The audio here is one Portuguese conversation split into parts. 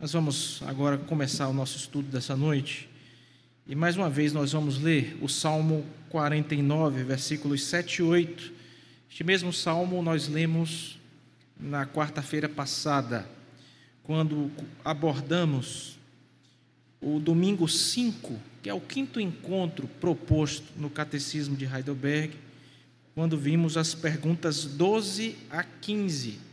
Nós vamos agora começar o nosso estudo dessa noite. E mais uma vez nós vamos ler o Salmo 49, versículos 7 e 8. Este mesmo salmo nós lemos na quarta-feira passada, quando abordamos o domingo 5, que é o quinto encontro proposto no Catecismo de Heidelberg, quando vimos as perguntas 12 a 15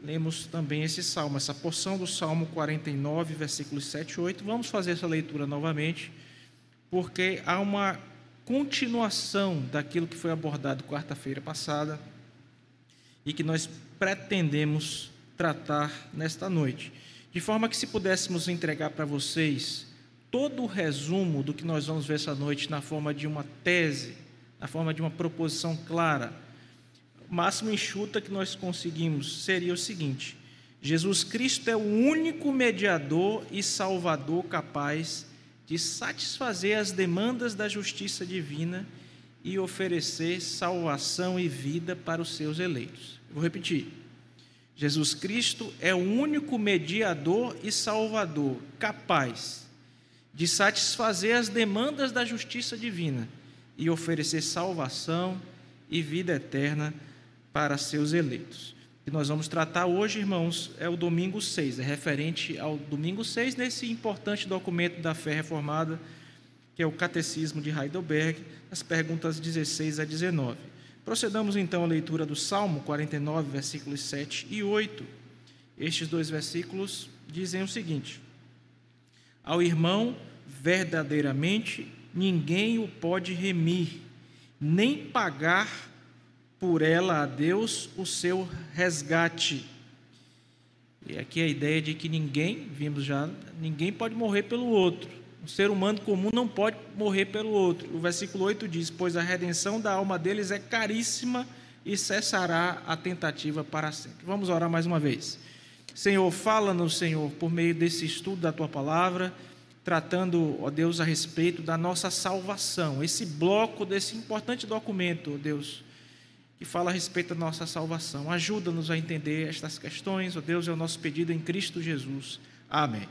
lemos também esse salmo, essa porção do Salmo 49, versículos 7 e 8. Vamos fazer essa leitura novamente, porque há uma continuação daquilo que foi abordado quarta-feira passada e que nós pretendemos tratar nesta noite. De forma que, se pudéssemos entregar para vocês todo o resumo do que nós vamos ver essa noite na forma de uma tese, na forma de uma proposição clara, máximo enxuta que nós conseguimos seria o seguinte: Jesus Cristo é o único mediador e salvador capaz de satisfazer as demandas da justiça divina e oferecer salvação e vida para os seus eleitos. Vou repetir. Jesus Cristo é o único mediador e salvador capaz de satisfazer as demandas da justiça divina e oferecer salvação e vida eterna para seus eleitos. que nós vamos tratar hoje, irmãos, é o domingo 6, é referente ao domingo 6, nesse importante documento da fé reformada, que é o Catecismo de Heidelberg, as perguntas 16 a 19. Procedamos então à leitura do Salmo 49, versículos 7 e 8. Estes dois versículos dizem o seguinte: Ao irmão, verdadeiramente, ninguém o pode remir, nem pagar por ela a Deus o seu resgate. E aqui a ideia de que ninguém, vimos já, ninguém pode morrer pelo outro. Um ser humano comum não pode morrer pelo outro. O versículo 8 diz: Pois a redenção da alma deles é caríssima e cessará a tentativa para sempre. Vamos orar mais uma vez. Senhor, fala-nos, Senhor, por meio desse estudo da tua palavra, tratando, ó Deus, a respeito da nossa salvação. Esse bloco desse importante documento, ó Deus que fala a respeito da nossa salvação. Ajuda-nos a entender estas questões, ó Deus, é o nosso pedido em Cristo Jesus. Amém.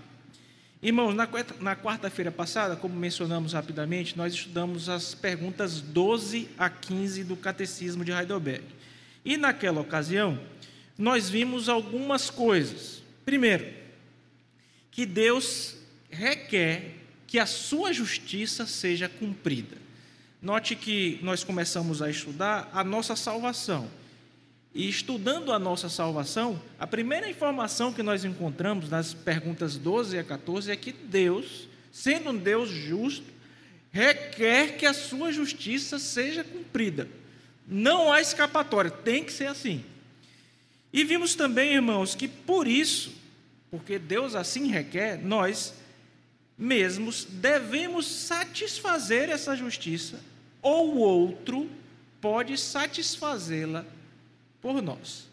Irmãos, na quarta-feira passada, como mencionamos rapidamente, nós estudamos as perguntas 12 a 15 do Catecismo de Heidelberg. E naquela ocasião, nós vimos algumas coisas. Primeiro, que Deus requer que a sua justiça seja cumprida. Note que nós começamos a estudar a nossa salvação. E estudando a nossa salvação, a primeira informação que nós encontramos nas perguntas 12 a 14 é que Deus, sendo um Deus justo, requer que a sua justiça seja cumprida. Não há escapatória, tem que ser assim. E vimos também, irmãos, que por isso, porque Deus assim requer, nós mesmos devemos satisfazer essa justiça, ou outro pode satisfazê-la por nós.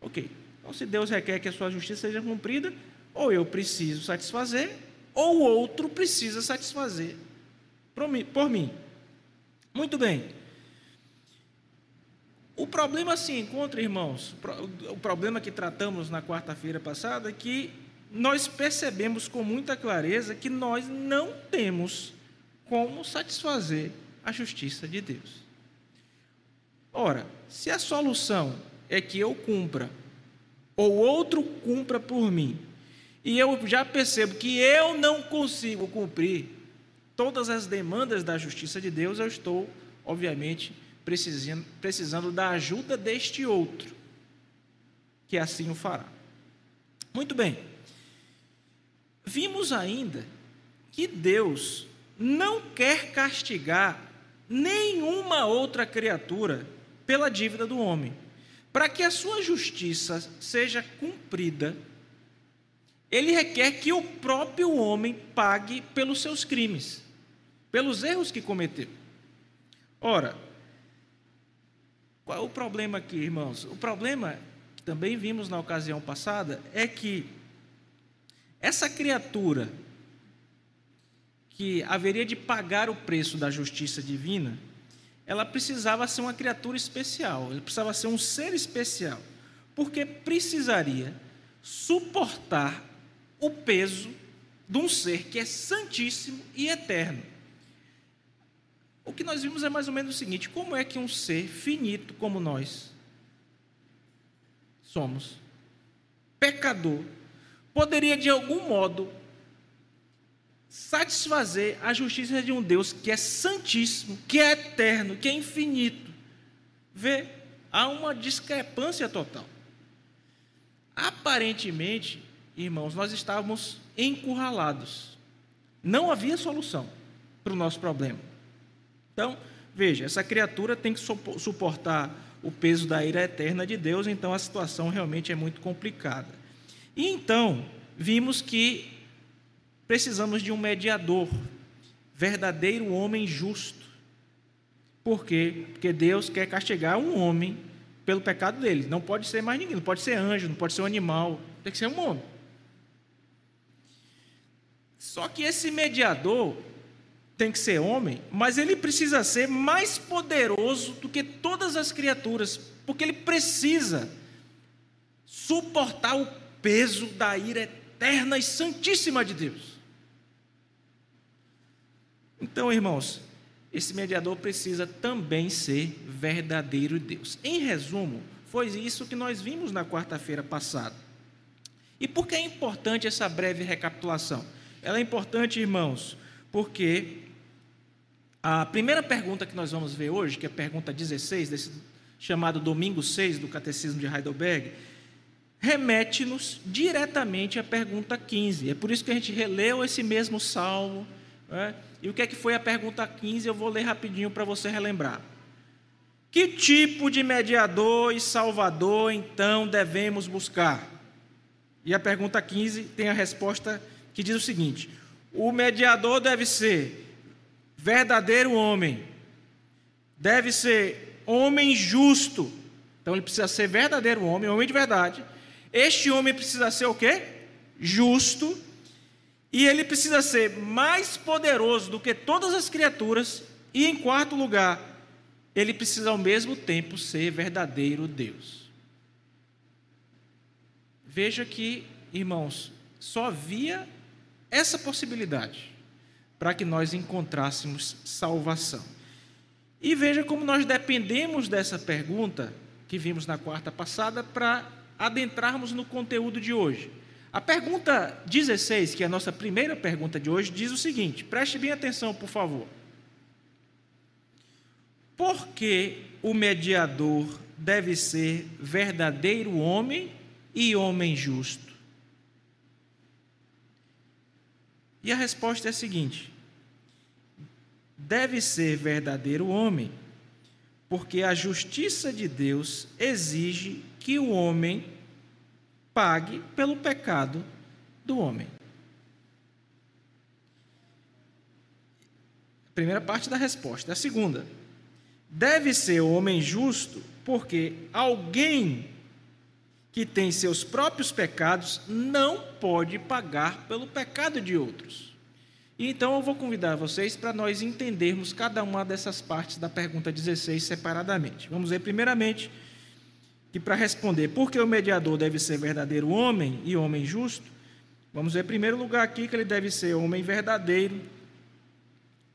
Ok. Então, se Deus requer que a sua justiça seja cumprida, ou eu preciso satisfazer, ou outro precisa satisfazer por mim. Muito bem. O problema se encontra, irmãos, o problema que tratamos na quarta-feira passada é que nós percebemos com muita clareza que nós não temos como satisfazer a justiça de Deus. Ora, se a solução é que eu cumpra, ou outro cumpra por mim, e eu já percebo que eu não consigo cumprir todas as demandas da justiça de Deus, eu estou, obviamente, precisando, precisando da ajuda deste outro, que assim o fará. Muito bem. Vimos ainda que Deus não quer castigar nenhuma outra criatura pela dívida do homem. Para que a sua justiça seja cumprida, ele requer que o próprio homem pague pelos seus crimes, pelos erros que cometeu. Ora, qual é o problema aqui, irmãos? O problema, também vimos na ocasião passada, é que essa criatura que haveria de pagar o preço da justiça divina, ela precisava ser uma criatura especial, ela precisava ser um ser especial, porque precisaria suportar o peso de um ser que é santíssimo e eterno. O que nós vimos é mais ou menos o seguinte: como é que um ser finito como nós somos, pecador, poderia de algum modo satisfazer a justiça de um Deus que é santíssimo, que é eterno, que é infinito? Vê, há uma discrepância total. Aparentemente, irmãos, nós estávamos encurralados. Não havia solução para o nosso problema. Então, veja, essa criatura tem que suportar o peso da ira eterna de Deus, então a situação realmente é muito complicada. E então, vimos que precisamos de um mediador, verdadeiro homem justo. Por quê? Porque Deus quer castigar um homem pelo pecado dele. Não pode ser mais ninguém, não pode ser anjo, não pode ser um animal, tem que ser um homem. Só que esse mediador tem que ser homem, mas ele precisa ser mais poderoso do que todas as criaturas, porque ele precisa suportar o peso da ira eterna e santíssima de Deus. Então, irmãos, esse mediador precisa também ser verdadeiro Deus. Em resumo, foi isso que nós vimos na quarta-feira passada. E por que é importante essa breve recapitulação? Ela é importante, irmãos, porque a primeira pergunta que nós vamos ver hoje, que é a pergunta 16, desse chamado Domingo 6 do Catecismo de Heidelberg, remete-nos diretamente à pergunta 15. É por isso que a gente releu esse mesmo salmo. Né? E o que é que foi a pergunta 15? Eu vou ler rapidinho para você relembrar. Que tipo de mediador e salvador então devemos buscar? E a pergunta 15 tem a resposta que diz o seguinte: o mediador deve ser verdadeiro homem, deve ser homem justo. Então ele precisa ser verdadeiro homem, homem de verdade. Este homem precisa ser o quê? Justo. E ele precisa ser mais poderoso do que todas as criaturas. E em quarto lugar, ele precisa ao mesmo tempo ser verdadeiro Deus. Veja que, irmãos, só havia essa possibilidade para que nós encontrássemos salvação. E veja como nós dependemos dessa pergunta que vimos na quarta passada para adentrarmos no conteúdo de hoje. A pergunta 16, que é a nossa primeira pergunta de hoje, diz o seguinte: preste bem atenção, por favor. Por que o mediador deve ser verdadeiro homem e homem justo? E a resposta é a seguinte: deve ser verdadeiro homem, porque a justiça de Deus exige que o homem pague pelo pecado do homem. Primeira parte da resposta. A segunda, deve ser o homem justo, porque alguém que tem seus próprios pecados não pode pagar pelo pecado de outros. E então eu vou convidar vocês para nós entendermos cada uma dessas partes da pergunta 16 separadamente. Vamos ver primeiramente que para responder por que o mediador deve ser verdadeiro homem e homem justo, vamos ver em primeiro lugar aqui que ele deve ser homem verdadeiro.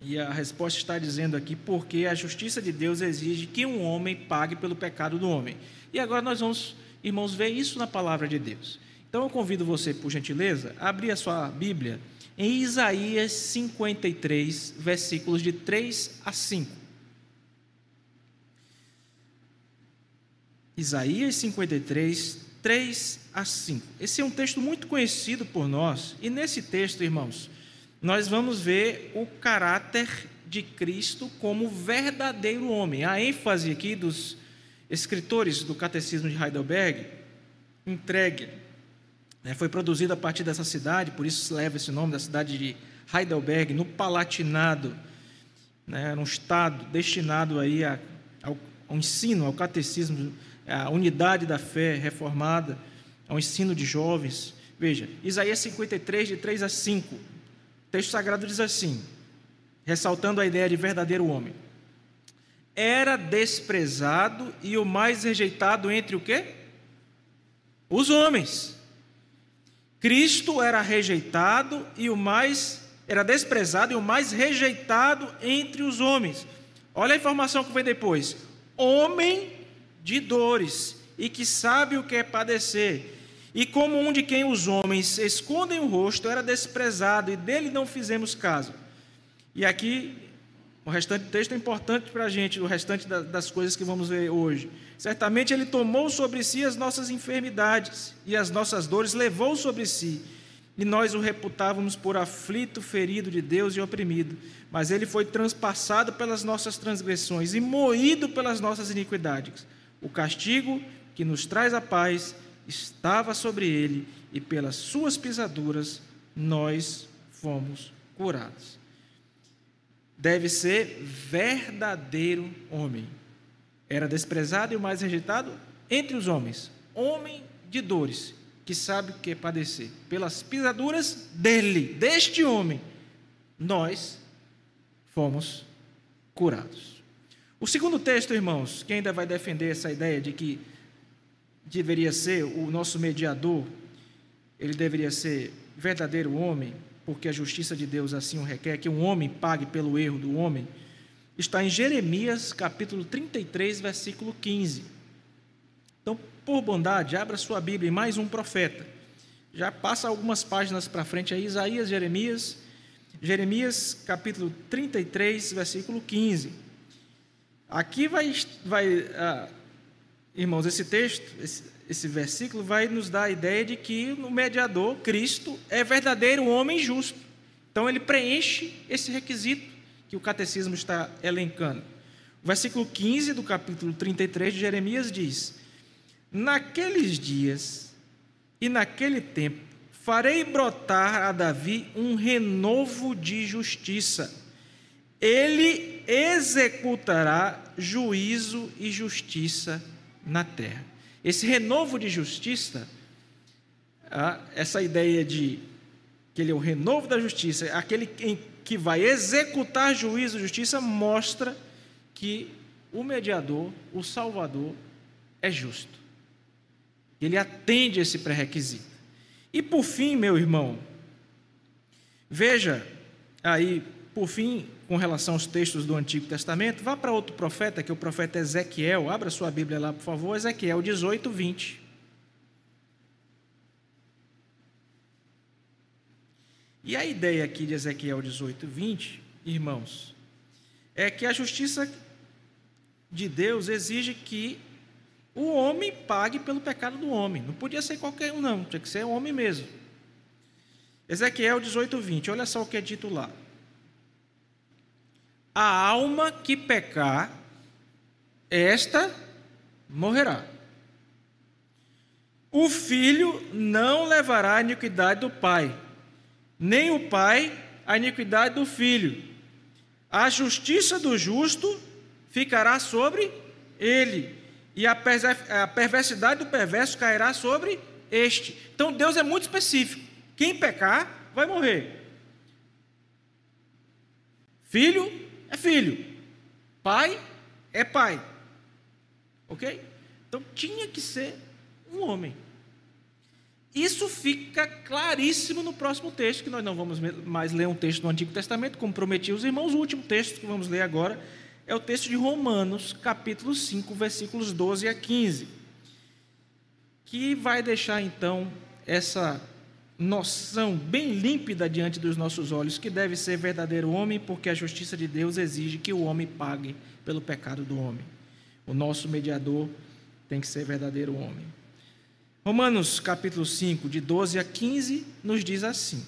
E a resposta está dizendo aqui porque a justiça de Deus exige que um homem pague pelo pecado do homem. E agora nós vamos irmãos, ver isso na palavra de Deus. Então eu convido você, por gentileza, a abrir a sua Bíblia em Isaías 53, versículos de 3 a 5. Isaías 53, 3 a 5. Esse é um texto muito conhecido por nós, e nesse texto, irmãos, nós vamos ver o caráter de Cristo como verdadeiro homem. A ênfase aqui dos escritores do Catecismo de Heidelberg, entregue, né, foi produzido a partir dessa cidade, por isso leva esse nome da cidade de Heidelberg, no Palatinado, né, era um estado destinado aí a, ao, ao ensino, ao catecismo, à unidade da fé reformada, ao ensino de jovens. Veja, Isaías 53, de 3 a 5, o texto sagrado diz assim, ressaltando a ideia de verdadeiro homem era desprezado e o mais rejeitado entre o quê? Os homens. Cristo era rejeitado e o mais era desprezado e o mais rejeitado entre os homens. Olha a informação que vem depois. Homem de dores e que sabe o que é padecer. E como um de quem os homens escondem o rosto, era desprezado e dele não fizemos caso. E aqui, o restante do texto é importante para a gente, o restante das coisas que vamos ver hoje. Certamente ele tomou sobre si as nossas enfermidades e as nossas dores levou sobre si. E nós o reputávamos por aflito, ferido de Deus e oprimido. Mas ele foi transpassado pelas nossas transgressões e moído pelas nossas iniquidades. O castigo que nos traz a paz estava sobre ele, e pelas suas pisaduras nós fomos curados. Deve ser verdadeiro homem. Era desprezado e o mais rejeitado entre os homens, homem de dores, que sabe o que é padecer. Pelas pisaduras dele, deste homem, nós fomos curados. O segundo texto, irmãos, que ainda vai defender essa ideia de que deveria ser o nosso mediador, ele deveria ser verdadeiro homem, porque a justiça de Deus assim o requer, que um homem pague pelo erro do homem, está em Jeremias capítulo 33, versículo 15. Então, por bondade, abra sua Bíblia em mais um profeta. Já passa algumas páginas para frente aí, Isaías, Jeremias. Jeremias capítulo 33, versículo 15. Aqui vai, vai ah, Irmãos, esse texto, esse, esse versículo vai nos dar a ideia de que o mediador, Cristo, é verdadeiro homem justo. Então ele preenche esse requisito que o catecismo está elencando. O versículo 15 do capítulo 33 de Jeremias diz: Naqueles dias e naquele tempo farei brotar a Davi um renovo de justiça. Ele executará juízo e justiça na terra. Esse renovo de justiça, essa ideia de que ele é o renovo da justiça, aquele que vai executar juízo e justiça, mostra que o mediador, o salvador, é justo. Ele atende esse pré-requisito. E por fim, meu irmão, veja aí, por fim, com relação aos textos do Antigo Testamento, vá para outro profeta, que é o profeta Ezequiel. Abra sua Bíblia lá, por favor, Ezequiel 18, 20. E a ideia aqui de Ezequiel 18, 20, irmãos, é que a justiça de Deus exige que o homem pague pelo pecado do homem. Não podia ser qualquer um, não, tinha que ser o homem mesmo. Ezequiel 18, 20, olha só o que é dito lá. A alma que pecar, esta morrerá. O filho não levará a iniquidade do pai, nem o pai a iniquidade do filho. A justiça do justo ficará sobre ele, e a perversidade do perverso cairá sobre este. Então Deus é muito específico. Quem pecar vai morrer. Filho é filho, pai é pai. Ok? Então tinha que ser um homem. Isso fica claríssimo no próximo texto, que nós não vamos mais ler um texto do Antigo Testamento, como prometi os irmãos. O último texto que vamos ler agora é o texto de Romanos, capítulo 5, versículos 12 a 15, que vai deixar então essa noção bem límpida diante dos nossos olhos que deve ser verdadeiro homem, porque a justiça de Deus exige que o homem pague pelo pecado do homem. O nosso mediador tem que ser verdadeiro homem. Romanos capítulo 5, de 12 a 15, nos diz assim: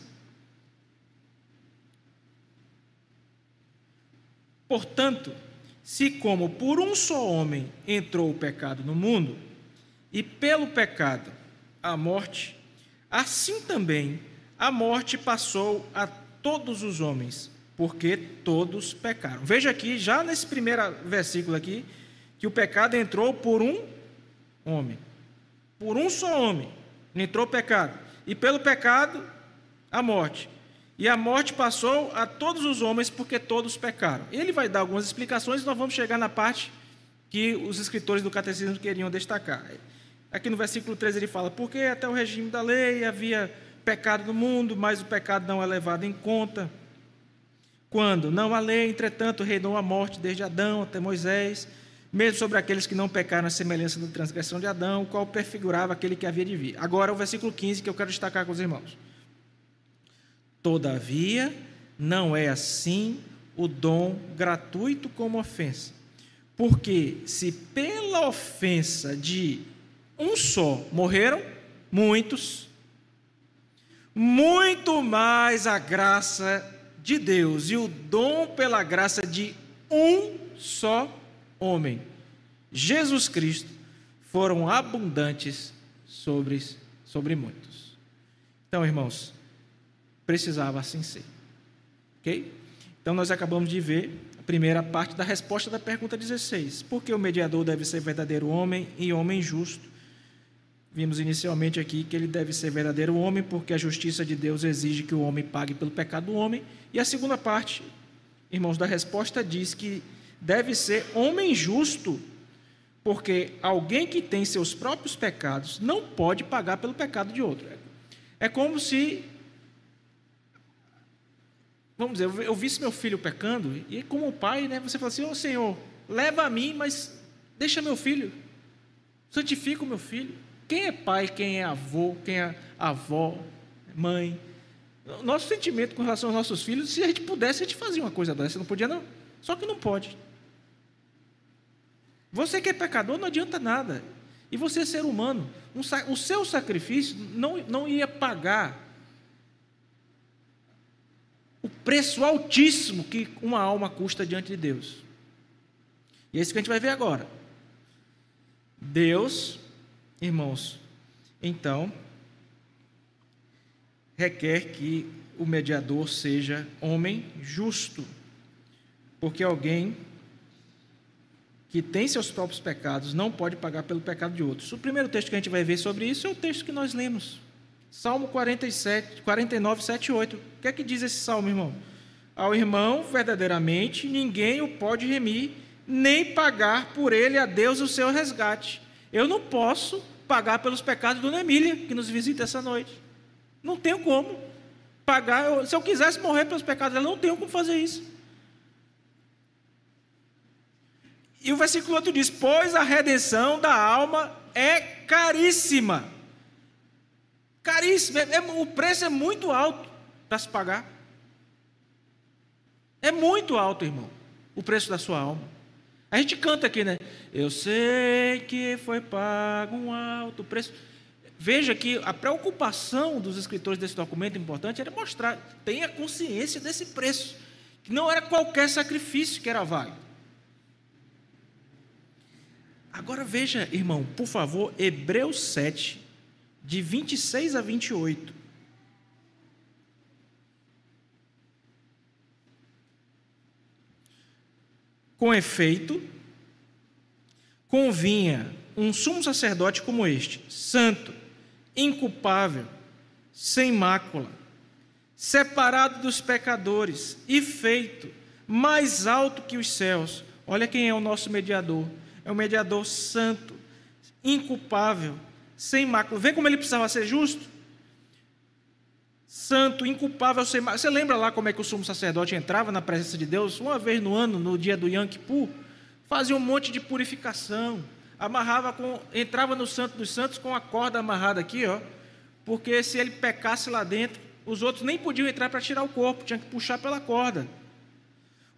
Portanto, se como por um só homem entrou o pecado no mundo, e pelo pecado a morte, Assim também a morte passou a todos os homens, porque todos pecaram. Veja aqui, já nesse primeiro versículo aqui, que o pecado entrou por um homem. Por um só homem entrou o pecado. E pelo pecado, a morte. E a morte passou a todos os homens porque todos pecaram. Ele vai dar algumas explicações e nós vamos chegar na parte que os escritores do catecismo queriam destacar. Aqui no versículo 13 ele fala: Porque até o regime da lei havia pecado no mundo, mas o pecado não é levado em conta. Quando não há lei, entretanto, reinou a morte desde Adão até Moisés, mesmo sobre aqueles que não pecaram a semelhança da transgressão de Adão, o qual prefigurava aquele que havia de vir. Agora o versículo 15 que eu quero destacar com os irmãos. Todavia, não é assim o dom gratuito como ofensa. Porque se pela ofensa de um só morreram muitos, muito mais a graça de Deus e o dom pela graça de um só homem, Jesus Cristo, foram abundantes sobre, sobre muitos. Então, irmãos, precisava assim ser. Ok? Então, nós acabamos de ver a primeira parte da resposta da pergunta 16. Por que o mediador deve ser verdadeiro homem e homem justo? Vimos inicialmente aqui que ele deve ser verdadeiro homem, porque a justiça de Deus exige que o homem pague pelo pecado do homem. E a segunda parte, irmãos, da resposta diz que deve ser homem justo, porque alguém que tem seus próprios pecados não pode pagar pelo pecado de outro. É como se Vamos dizer, eu visse meu filho pecando, e como pai, né, você fala assim: Ô oh, Senhor, leva a mim, mas deixa meu filho, santifica o meu filho. Quem é pai, quem é avô, quem é avó, mãe? Nosso sentimento com relação aos nossos filhos, se a gente pudesse, a gente fazia uma coisa dessa, não podia, não. Só que não pode. Você que é pecador, não adianta nada. E você ser humano. Um, o seu sacrifício não, não ia pagar o preço altíssimo que uma alma custa diante de Deus. E é isso que a gente vai ver agora. Deus, irmãos, então, requer que o mediador seja homem justo, porque alguém que tem seus próprios pecados não pode pagar pelo pecado de outros. O primeiro texto que a gente vai ver sobre isso é o texto que nós lemos. Salmo 47, 49, 7 8. O que é que diz esse salmo, irmão? Ao irmão, verdadeiramente, ninguém o pode remir, nem pagar por ele a Deus o seu resgate. Eu não posso pagar pelos pecados de Dona Emília, que nos visita essa noite. Não tenho como pagar. Se eu quisesse morrer pelos pecados dela, não tenho como fazer isso. E o versículo 8 diz: Pois a redenção da alma é caríssima Caríssimo, é, é, o preço é muito alto para se pagar. É muito alto, irmão, o preço da sua alma. A gente canta aqui, né? Eu sei que foi pago um alto preço. Veja que a preocupação dos escritores desse documento importante era mostrar, tenha consciência desse preço, que não era qualquer sacrifício que era válido. Agora veja, irmão, por favor, Hebreus 7, de 26 a 28. Com efeito, convinha um sumo sacerdote como este, santo, inculpável, sem mácula, separado dos pecadores e feito mais alto que os céus. Olha quem é o nosso mediador. É o mediador santo, inculpável, sem mácula. Vê como ele precisava ser justo? Santo, inculpável. Você lembra lá como é que o sumo sacerdote entrava na presença de Deus? Uma vez no ano, no dia do Yom Kippur, fazia um monte de purificação, amarrava com, entrava no Santo dos Santos com a corda amarrada aqui, ó, porque se ele pecasse lá dentro, os outros nem podiam entrar para tirar o corpo, tinha que puxar pela corda.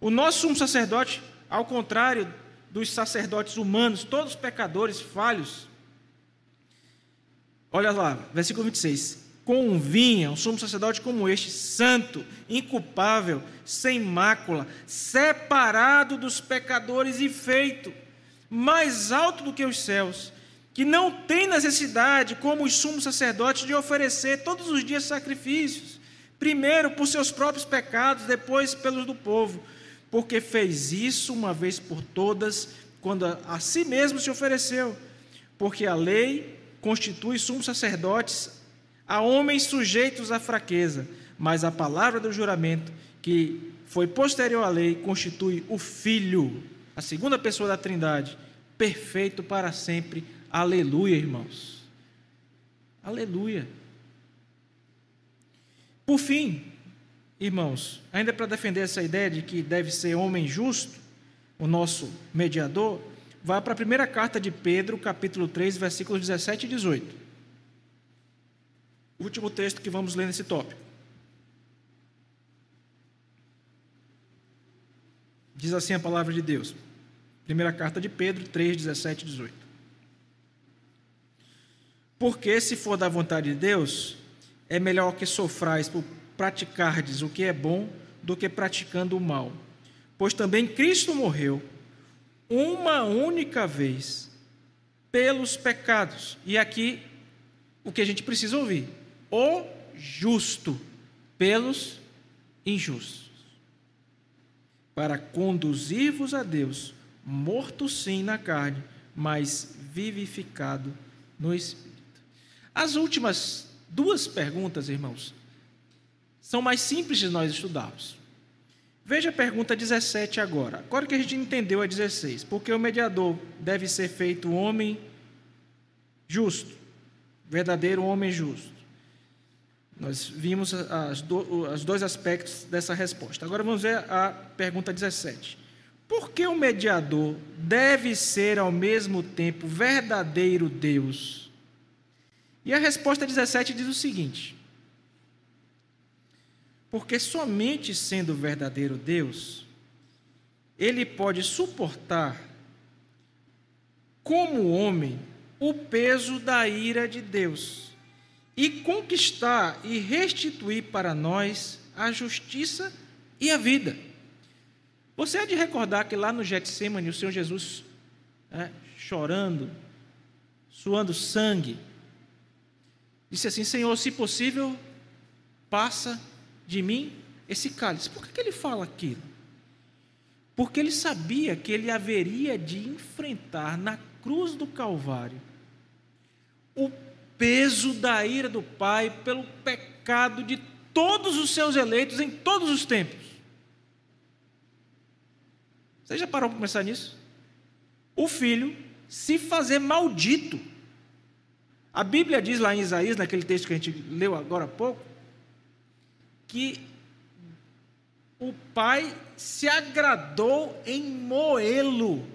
O nosso sumo sacerdote, ao contrário dos sacerdotes humanos, todos pecadores, falhos, Olha lá, versículo 26. Convinha um sumo sacerdote como este, santo, inculpável, sem mácula, separado dos pecadores e feito mais alto do que os céus, que não tem necessidade, como os sumos sacerdotes, de oferecer todos os dias sacrifícios, primeiro por seus próprios pecados, depois pelos do povo, porque fez isso uma vez por todas, quando a si mesmo se ofereceu, porque a lei constitui sumos sacerdotes a homens sujeitos à fraqueza, mas a palavra do juramento, que foi posterior à lei, constitui o Filho, a segunda pessoa da Trindade, perfeito para sempre. Aleluia, irmãos. Aleluia. Por fim, irmãos, ainda para defender essa ideia de que deve ser homem justo, o nosso mediador, vá para a primeira carta de Pedro, capítulo 3, versículos 17 e 18. Último texto que vamos ler nesse tópico. Diz assim a palavra de Deus. Primeira carta de Pedro 3, 17 e 18. Porque se for da vontade de Deus, é melhor que sofrais por praticardes o que é bom do que praticando o mal. Pois também Cristo morreu uma única vez pelos pecados. E aqui o que a gente precisa ouvir: o justo pelos injustos. Para conduzir-vos a Deus, morto sim na carne, mas vivificado no espírito. As últimas duas perguntas, irmãos, são mais simples de nós estudarmos. Veja a pergunta 17 agora. Agora que a gente entendeu a 16. Porque o mediador deve ser feito homem justo, verdadeiro homem justo. Nós vimos do, os dois aspectos dessa resposta. Agora vamos ver a pergunta 17. Por que o mediador deve ser ao mesmo tempo verdadeiro Deus? E a resposta 17 diz o seguinte: porque somente sendo verdadeiro Deus, ele pode suportar, como homem, o peso da ira de Deus e conquistar e restituir para nós a justiça e a vida. Você há de recordar que lá no Getsemane, o Senhor Jesus, né, chorando, suando sangue, disse assim: Senhor, se possível, passa de mim esse cálice. Por que, que ele fala aquilo? Porque ele sabia que ele haveria de enfrentar na cruz do Calvário o peso da ira do Pai pelo pecado de todos os seus eleitos em todos os tempos. Você já parou para pensar nisso? O filho se fazer maldito. A Bíblia diz lá em Isaías, naquele texto que a gente leu agora há pouco, que o pai se agradou em moê-lo.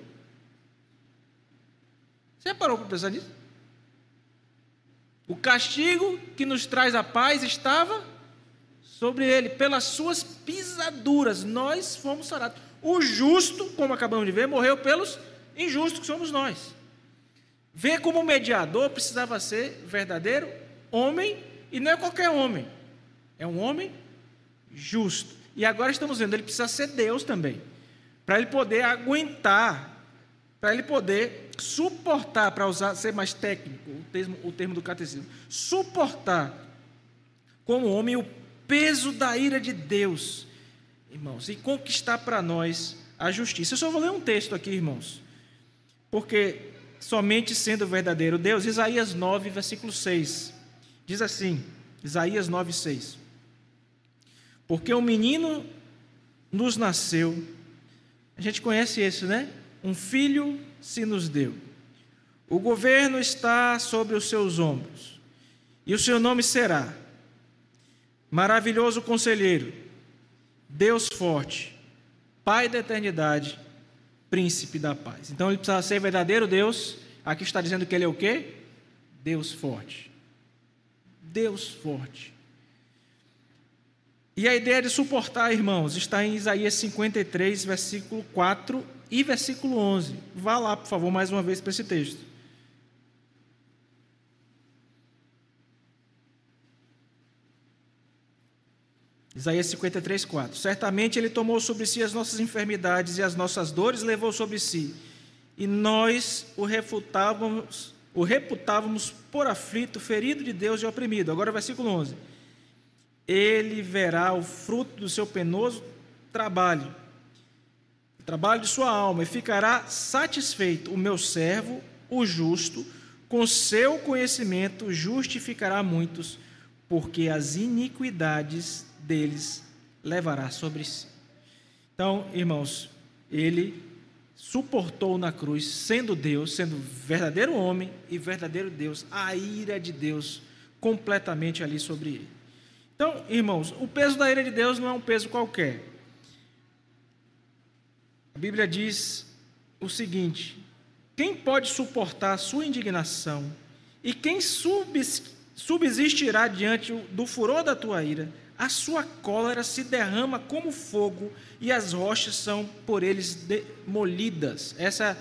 Você já parou para pensar nisso? O castigo que nos traz a paz estava sobre ele, pelas suas pisaduras, nós fomos sarados. O justo, como acabamos de ver, morreu pelos injustos, que somos nós. Vê como o mediador precisava ser verdadeiro homem, e não é qualquer homem, é um homem justo. E agora estamos vendo, ele precisa ser Deus também, para ele poder aguentar, para ele poder suportar, para usar, ser mais técnico, o termo, o termo do catecismo, suportar como homem o peso da ira de Deus, irmãos, e conquistar para nós a justiça. Eu só vou ler um texto aqui, irmãos, porque somente sendo verdadeiro Deus, Isaías 9, versículo 6, diz assim, Isaías 9, 6. Porque um menino nos nasceu, a gente conhece esse, né? Um filho se nos deu. O governo está sobre os seus ombros, e o seu nome será Maravilhoso Conselheiro, Deus Forte, Pai da Eternidade, Príncipe da Paz. Então ele precisa ser verdadeiro Deus. Aqui está dizendo que ele é o quê? Deus forte. Deus forte. E a ideia de suportar, irmãos, está em Isaías 53, versículo 4 e versículo 11. Vá lá, por favor, mais uma vez para esse texto. Isaías 53, 4. Certamente Ele tomou sobre si as nossas enfermidades e as nossas dores levou sobre si. E nós o refutávamos, o reputávamos por aflito, ferido de Deus e oprimido. Agora, versículo 11 ele verá o fruto do seu penoso trabalho, o trabalho de sua alma, e ficará satisfeito. O meu servo, o justo, com seu conhecimento justificará muitos, porque as iniquidades deles levará sobre si. Então, irmãos, ele suportou na cruz, sendo Deus, sendo verdadeiro homem e verdadeiro Deus, a ira de Deus completamente ali sobre ele. Então, irmãos, o peso da ira de Deus não é um peso qualquer. A Bíblia diz o seguinte: quem pode suportar a sua indignação e quem subsistirá diante do furor da tua ira? A sua cólera se derrama como fogo e as rochas são por eles demolidas. Essa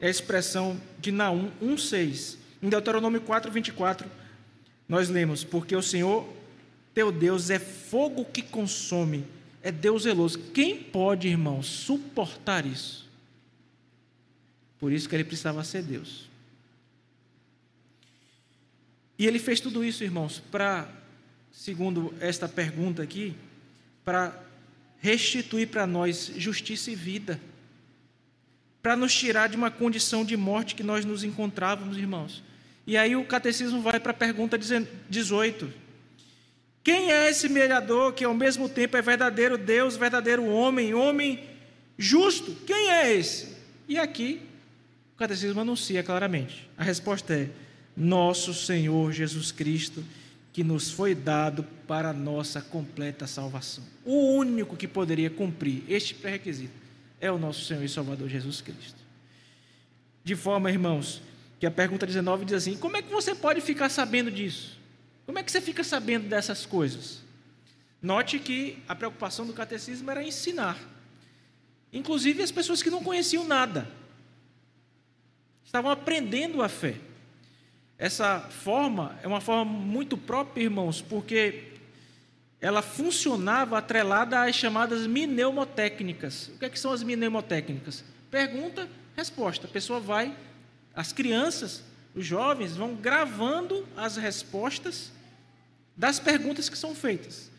é a expressão de Naum 1,6. Em Deuteronômio 4, 24, nós lemos: Porque o Senhor teu Deus é fogo que consome, é Deus zeloso. Quem pode, irmão, suportar isso? Por isso que ele precisava ser Deus. E ele fez tudo isso, irmãos, para, segundo esta pergunta aqui, para restituir para nós justiça e vida, para nos tirar de uma condição de morte que nós nos encontrávamos, irmãos. E aí o catecismo vai para a pergunta 18. Quem é esse mediador que ao mesmo tempo é verdadeiro Deus, verdadeiro homem, homem justo? Quem é esse? E aqui o catecismo anuncia claramente. A resposta é: nosso Senhor Jesus Cristo, que nos foi dado para a nossa completa salvação. O único que poderia cumprir este pré-requisito é o nosso Senhor e Salvador Jesus Cristo. De forma, irmãos, que a pergunta 19 diz assim: como é que você pode ficar sabendo disso? Como é que você fica sabendo dessas coisas? Note que a preocupação do catecismo era ensinar. Inclusive as pessoas que não conheciam nada. Estavam aprendendo a fé. Essa forma é uma forma muito própria, irmãos, porque ela funcionava atrelada às chamadas mnemotécnicas. O que, é que são as mnemotécnicas? Pergunta, resposta. A pessoa vai, as crianças, os jovens vão gravando as respostas das perguntas que são feitas.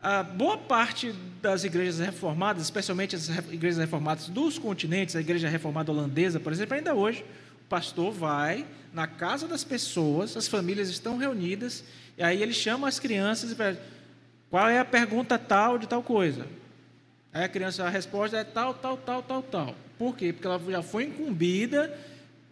A boa parte das igrejas reformadas, especialmente as igrejas reformadas dos continentes, a igreja reformada holandesa, por exemplo, ainda hoje, o pastor vai na casa das pessoas, as famílias estão reunidas, e aí ele chama as crianças e fala, qual é a pergunta tal de tal coisa? Aí a criança, a resposta é tal, tal, tal, tal, tal. Por quê? Porque ela já foi incumbida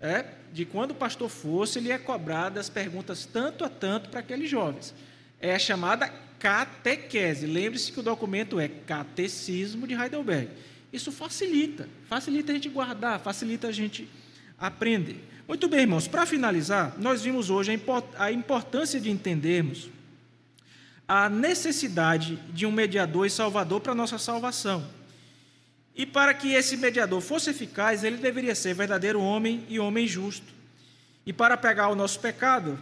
é, de quando o pastor fosse, ele é cobrado as perguntas tanto a tanto para aqueles jovens. É a chamada catequese. Lembre-se que o documento é Catecismo de Heidelberg. Isso facilita, facilita a gente guardar, facilita a gente aprender. Muito bem, irmãos, para finalizar, nós vimos hoje a importância de entendermos a necessidade de um mediador e salvador para a nossa salvação. E para que esse mediador fosse eficaz, ele deveria ser verdadeiro homem e homem justo. E para pegar o nosso pecado,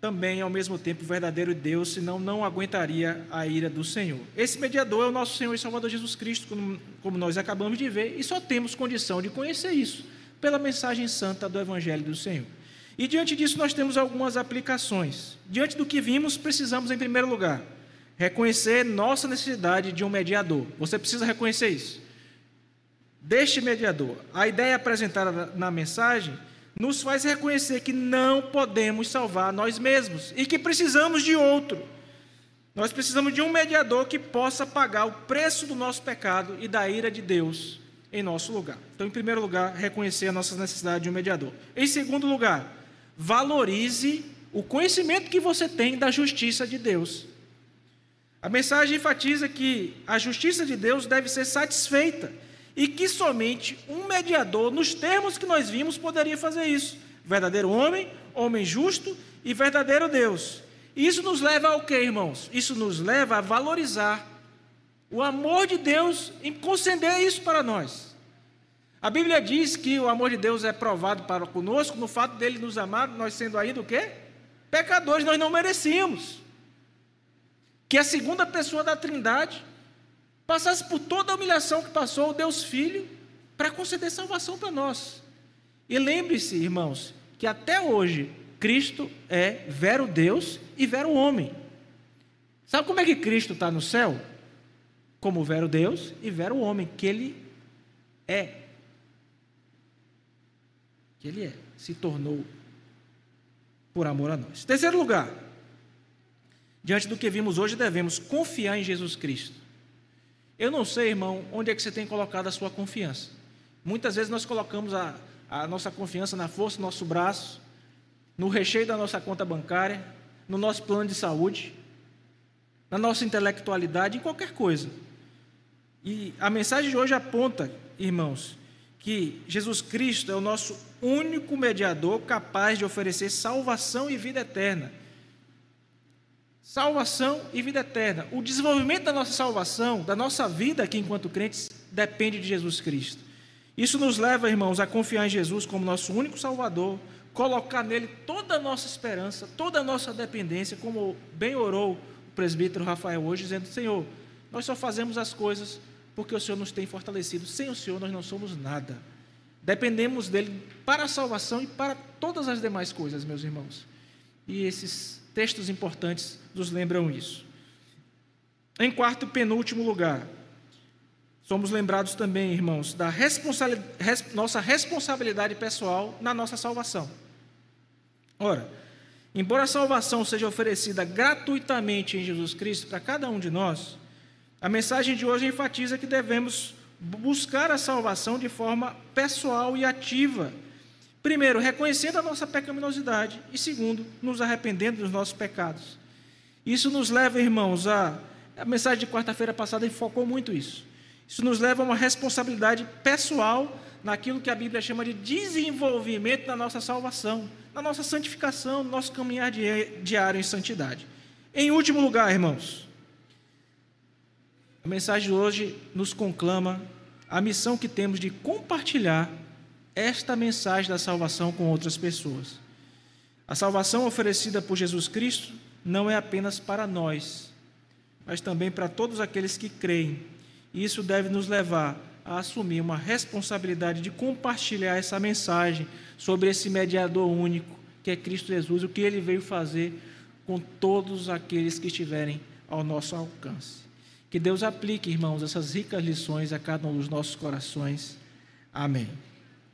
também ao mesmo tempo verdadeiro Deus, senão não aguentaria a ira do Senhor. Esse mediador é o nosso Senhor e Salvador Jesus Cristo, como, nós acabamos de ver, e só temos condição de conhecer isso pela mensagem santa do Evangelho do Senhor. E diante disso nós temos algumas aplicações. Diante do que vimos, precisamos, em primeiro lugar, reconhecer nossa necessidade de um mediador. Você precisa reconhecer isso. Deste mediador. A ideia apresentada na mensagem nos faz reconhecer que não podemos salvar nós mesmos e que precisamos de outro. Nós precisamos de um mediador que possa pagar o preço do nosso pecado e da ira de Deus em nosso lugar. Então, em primeiro lugar, reconhecer a nossa necessidade de um mediador. Em segundo lugar, valorize o conhecimento que você tem da justiça de Deus. A mensagem enfatiza que a justiça de Deus deve ser satisfeita e que somente um mediador, nos termos que nós vimos, poderia fazer isso: verdadeiro homem, homem justo e verdadeiro Deus. Isso nos leva ao que, irmãos? Isso nos leva a valorizar o amor de Deus em conceder isso para nós. A Bíblia diz que o amor de Deus é provado para conosco no fato dele nos amar, nós sendo ainda o quê? Pecadores, nós não merecíamos. Que a segunda pessoa da Trindade passasse por toda a humilhação que passou o Deus Filho para conceder salvação para nós. E lembre-se, irmãos, que até hoje Cristo é vero Deus e vero homem. Sabe como é que Cristo está no céu? como vero Deus e vero homem, que ele é. Que ele é, se tornou por amor a nós. Terceiro lugar, diante do que vimos hoje, devemos confiar em Jesus Cristo. Eu não sei, irmão, onde é que você tem colocado a sua confiança. Muitas vezes nós colocamos a, a nossa confiança na força do nosso braço, no recheio da nossa conta bancária, no nosso plano de saúde. na nossa intelectualidade, em qualquer coisa. E a mensagem de hoje aponta, irmãos, que Jesus Cristo é o nosso único mediador capaz de oferecer salvação e vida eterna. Salvação e vida eterna. O desenvolvimento da nossa salvação, da nossa vida aqui enquanto crentes, depende de Jesus Cristo. Isso nos leva, irmãos, a confiar em Jesus como nosso único Salvador, colocar nele toda a nossa esperança, toda a nossa dependência, como bem orou o presbítero Rafael hoje, dizendo: Senhor, nós só fazemos as coisas porque o Senhor nos tem fortalecido. Sem o Senhor nós não somos nada. Dependemos dele para a salvação e para todas as demais coisas, meus irmãos. E esses textos importantes nos lembram isso. Em quarto e penúltimo lugar, somos lembrados também, irmãos, da nossa responsabilidade pessoal na nossa salvação. Ora, embora a salvação seja oferecida gratuitamente em Jesus Cristo para cada um de nós, a mensagem de hoje enfatiza que devemos buscar a salvação de forma pessoal e ativa. Primeiro, reconhecendo a nossa pecaminosidade e segundo, nos arrependendo dos nossos pecados. Isso nos leva, irmãos, a a mensagem de quarta-feira passada enfocou muito isso. Isso nos leva a uma responsabilidade pessoal naquilo que a Bíblia chama de desenvolvimento da nossa salvação, na nossa santificação, no nosso caminhar diário em santidade. Em último lugar, irmãos, a mensagem de hoje nos conclama a missão que temos de compartilhar esta mensagem da salvação com outras pessoas. A salvação oferecida por Jesus Cristo não é apenas para nós, mas também para todos aqueles que creem. E isso deve nos levar a assumir uma responsabilidade de compartilhar essa mensagem sobre esse mediador único, que é Cristo Jesus, o que ele veio fazer com todos aqueles que estiverem ao nosso alcance. Que Deus aplique, irmãos, essas ricas lições a cada um dos nossos corações. Amém.